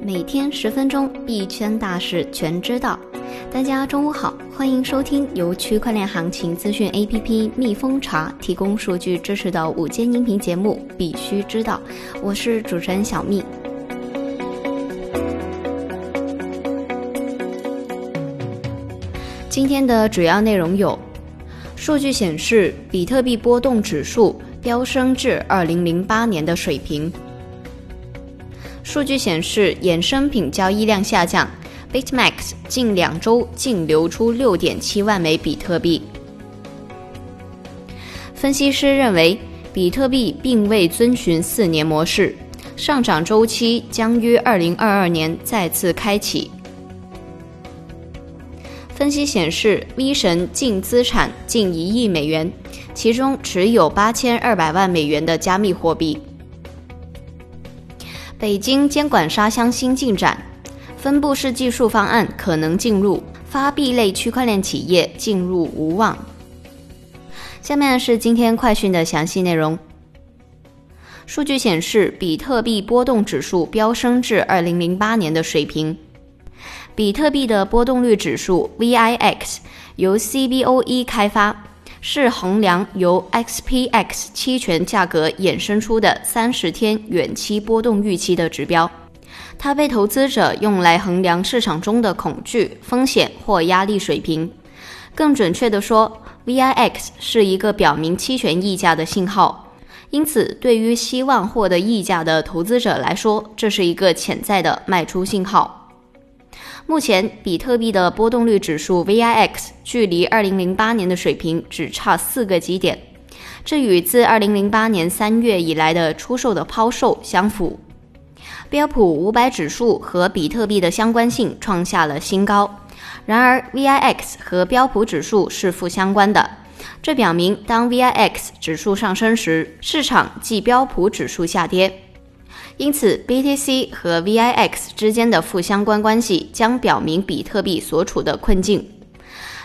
每天十分钟，币圈大事全知道。大家中午好，欢迎收听由区块链行情资讯 APP 蜜蜂茶提供数据支持的午间音频节目《必须知道》，我是主持人小蜜。今天的主要内容有：数据显示，比特币波动指数飙升至二零零八年的水平。数据显示，衍生品交易量下降，BitMax 近两周净流出六点七万枚比特币。分析师认为，比特币并未遵循四年模式，上涨周期将于二零二二年再次开启。分析显示，V 神净资产近一亿美元，其中持有八千二百万美元的加密货币。北京监管沙箱新进展，分布式技术方案可能进入，发币类区块链企业进入无望。下面是今天快讯的详细内容。数据显示，比特币波动指数飙升至二零零八年的水平。比特币的波动率指数 VIX 由 CBOE 开发。是衡量由 XPX 期权价格衍生出的三十天远期波动预期的指标，它被投资者用来衡量市场中的恐惧、风险或压力水平。更准确地说，VIX 是一个表明期权溢价的信号，因此对于希望获得溢价的投资者来说，这是一个潜在的卖出信号。目前，比特币的波动率指数 VIX 距离2008年的水平只差四个基点，这与自2008年3月以来的出售的抛售相符。标普500指数和比特币的相关性创下了新高，然而 VIX 和标普指数是负相关的，这表明当 VIX 指数上升时，市场即标普指数下跌。因此，BTC 和 VIX 之间的负相关关系将表明比特币所处的困境。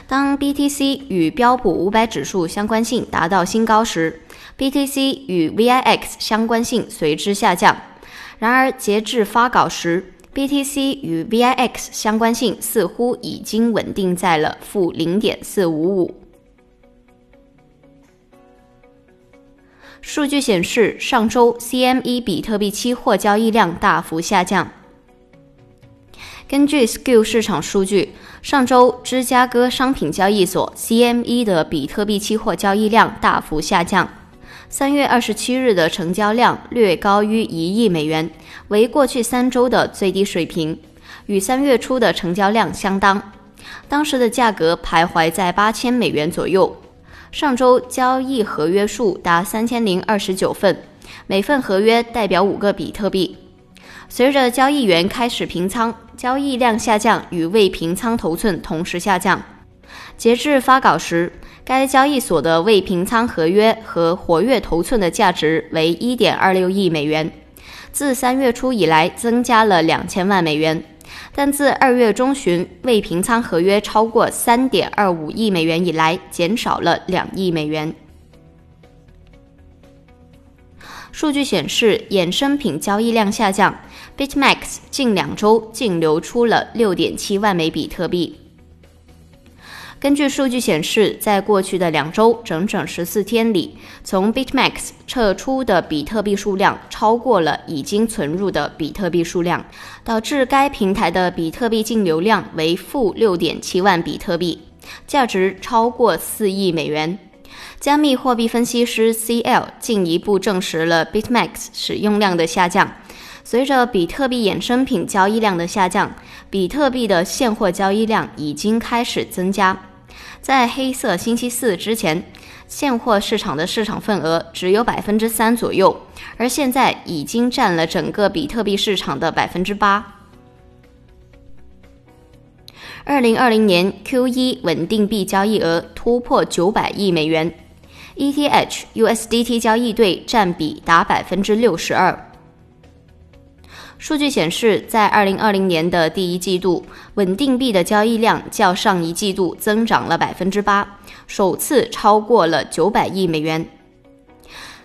当 BTC 与标普五百指数相关性达到新高时，BTC 与 VIX 相关性随之下降。然而，截至发稿时，BTC 与 VIX 相关性似乎已经稳定在了负零点四五五。数据显示，上周 CME 比特币期货交易量大幅下降。根据 Skill 市场数据，上周芝加哥商品交易所 CME 的比特币期货交易量大幅下降。三月二十七日的成交量略高于一亿美元，为过去三周的最低水平，与三月初的成交量相当。当时的价格徘徊在八千美元左右。上周交易合约数达三千零二十九份，每份合约代表五个比特币。随着交易员开始平仓，交易量下降与未平仓头寸同时下降。截至发稿时，该交易所的未平仓合约和活跃头寸的价值为一点二六亿美元，自三月初以来增加了两千万美元。但自二月中旬未平仓合约超过三点二五亿美元以来，减少了两亿美元。数据显示，衍生品交易量下降，BitMax 近两周净流出了六点七万枚比特币。根据数据显示，在过去的两周整整十四天里，从 BitMax 撤出的比特币数量超过了已经存入的比特币数量，导致该平台的比特币净流量为负六点七万比特币，价值超过四亿美元。加密货币分析师 CL 进一步证实了 BitMax 使用量的下降。随着比特币衍生品交易量的下降，比特币的现货交易量已经开始增加。在黑色星期四之前，现货市场的市场份额只有百分之三左右，而现在已经占了整个比特币市场的百分之八。二零二零年 Q 一稳定币交易额突破九百亿美元，ETH USDT 交易对占比达百分之六十二。数据显示，在二零二零年的第一季度，稳定币的交易量较上一季度增长了百分之八，首次超过了九百亿美元。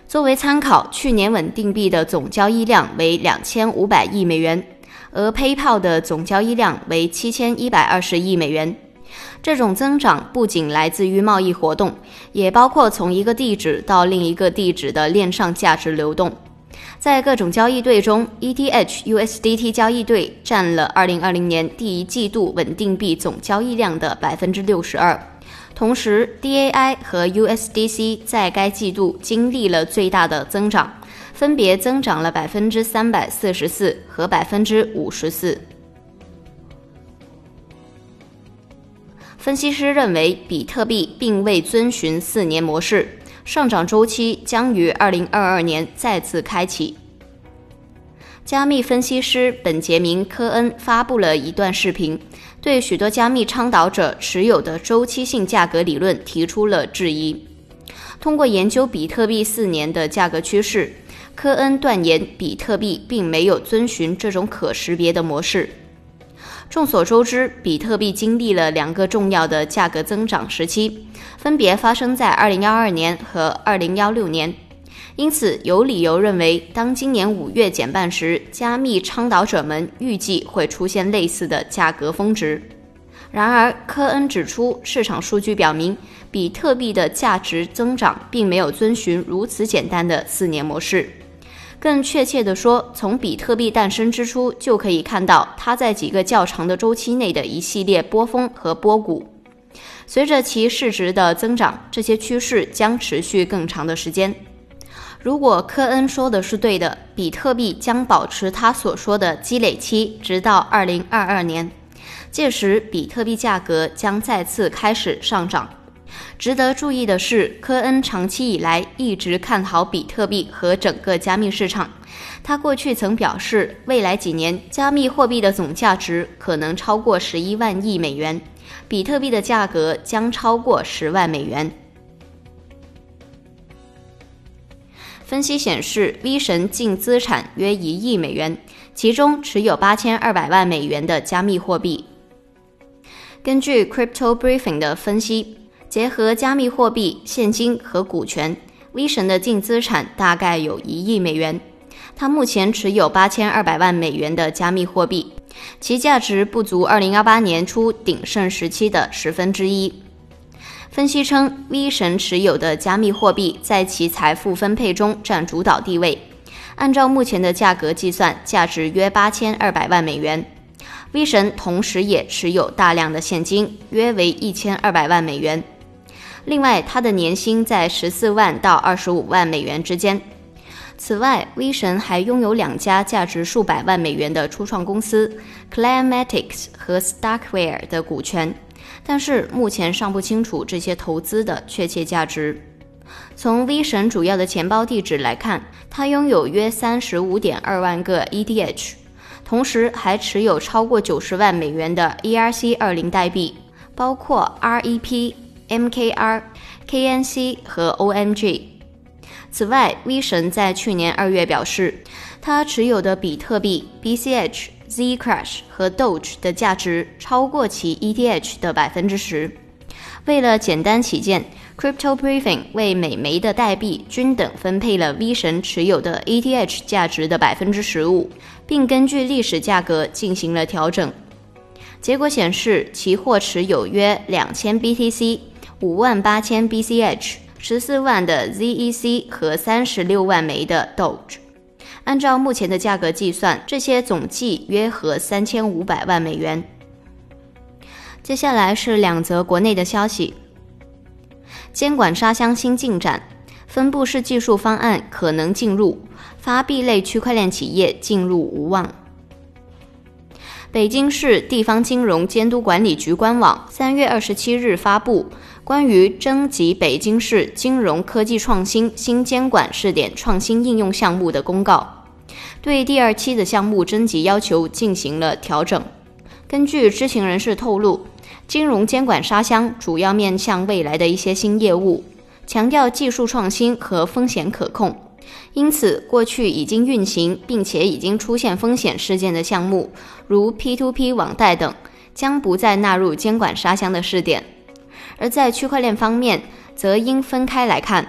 作为参考，去年稳定币的总交易量为两千五百亿美元，而 PayPal 的总交易量为七千一百二十亿美元。这种增长不仅来自于贸易活动，也包括从一个地址到另一个地址的链上价值流动。在各种交易对中，ETH USDT 交易对占了2020年第一季度稳定币总交易量的百分之六十二。同时，DAI 和 USDC 在该季度经历了最大的增长，分别增长了百分之三百四十四和百分之五十四。分析师认为，比特币并未遵循四年模式，上涨周期将于二零二二年再次开启。加密分析师本杰明·科恩发布了一段视频，对许多加密倡导者持有的周期性价格理论提出了质疑。通过研究比特币四年的价格趋势，科恩断言比特币并没有遵循这种可识别的模式。众所周知，比特币经历了两个重要的价格增长时期，分别发生在2012年和2016年。因此，有理由认为，当今年五月减半时，加密倡导者们预计会出现类似的价格峰值。然而，科恩指出，市场数据表明，比特币的价值增长并没有遵循如此简单的四年模式。更确切地说，从比特币诞生之初就可以看到它在几个较长的周期内的一系列波峰和波谷。随着其市值的增长，这些趋势将持续更长的时间。如果科恩说的是对的，比特币将保持他所说的积累期，直到2022年，届时比特币价格将再次开始上涨。值得注意的是，科恩长期以来一直看好比特币和整个加密市场。他过去曾表示，未来几年加密货币的总价值可能超过十一万亿美元，比特币的价格将超过十万美元。分析显示，V 神净资产约一亿美元，其中持有八千二百万美元的加密货币。根据 Crypto Briefing 的分析。结合加密货币、现金和股权，V 神的净资产大概有一亿美元。他目前持有八千二百万美元的加密货币，其价值不足二零二八年初鼎盛时期的十分之一。分析称，V 神持有的加密货币在其财富分配中占主导地位。按照目前的价格计算，价值约八千二百万美元。V 神同时也持有大量的现金，约为一千二百万美元。另外，他的年薪在十四万到二十五万美元之间。此外，V 神还拥有两家价值数百万美元的初创公司 Climatics 和 Starkware 的股权，但是目前尚不清楚这些投资的确切价值。从 V 神主要的钱包地址来看，他拥有约三十五点二万个 ETH，同时还持有超过九十万美元的 ERC 二零代币，包括 REP。MKR、KNC 和 OMG。此外，V 神在去年二月表示，他持有的比特币、BCH、Zcash 和 Doge 的价值超过其 ETH 的百分之十。为了简单起见，Crypto Briefing 为每枚的代币均等分配了 V 神持有的 ETH 价值的百分之十五，并根据历史价格进行了调整。结果显示，其或持有约两千 BTC。五万八千 BCH、十四万的 ZEC 和三十六万枚的 Doge，按照目前的价格计算，这些总计约合三千五百万美元。接下来是两则国内的消息：监管沙箱新进展，分布式技术方案可能进入，发币类区块链企业进入无望。北京市地方金融监督管理局官网三月二十七日发布关于征集北京市金融科技创新新监管试点创新应用项目的公告，对第二期的项目征集要求进行了调整。根据知情人士透露，金融监管沙箱主要面向未来的一些新业务，强调技术创新和风险可控。因此，过去已经运行并且已经出现风险事件的项目，如 P2P 网贷等，将不再纳入监管沙箱的试点。而在区块链方面，则应分开来看。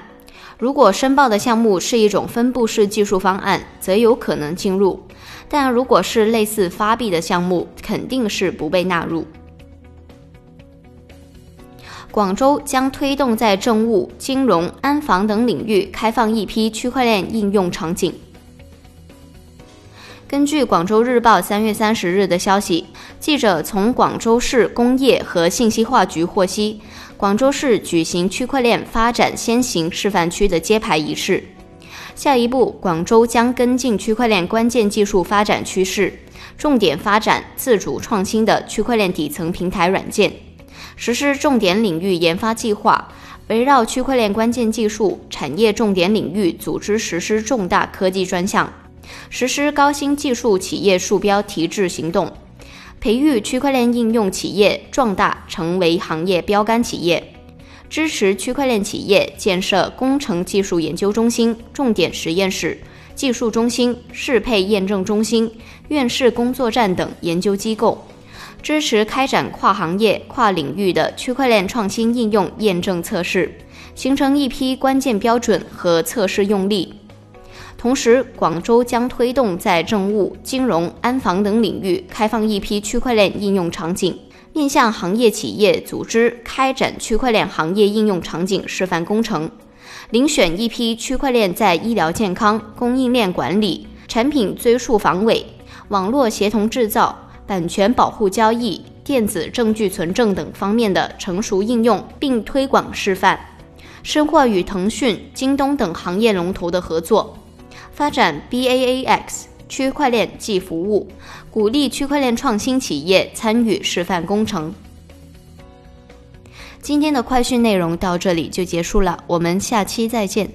如果申报的项目是一种分布式技术方案，则有可能进入；但如果是类似发币的项目，肯定是不被纳入。广州将推动在政务、金融、安防等领域开放一批区块链应用场景。根据《广州日报》三月三十日的消息，记者从广州市工业和信息化局获悉。广州市举行区块链发展先行示范区的揭牌仪式。下一步，广州将跟进区块链关键技术发展趋势，重点发展自主创新的区块链底层平台软件，实施重点领域研发计划，围绕区块链关键技术产业重点领域组织实施重大科技专项，实施高新技术企业树标提质行动。培育区块链应用企业壮大成为行业标杆企业，支持区块链企业建设工程技术研究中心、重点实验室、技术中心、适配验证中心、院士工作站等研究机构，支持开展跨行业、跨领域的区块链创新应用验证测试，形成一批关键标准和测试用例。同时，广州将推动在政务、金融、安防等领域开放一批区块链应用场景，面向行业企业组织开展区块链行业应用场景示范工程，遴选一批区块链在医疗健康、供应链管理、产品追溯防伪、网络协同制造、版权保护交易、电子证据存证等方面的成熟应用，并推广示范，深化与腾讯、京东等行业龙头的合作。发展 BaaX 区块链即服务，鼓励区块链创新企业参与示范工程。今天的快讯内容到这里就结束了，我们下期再见。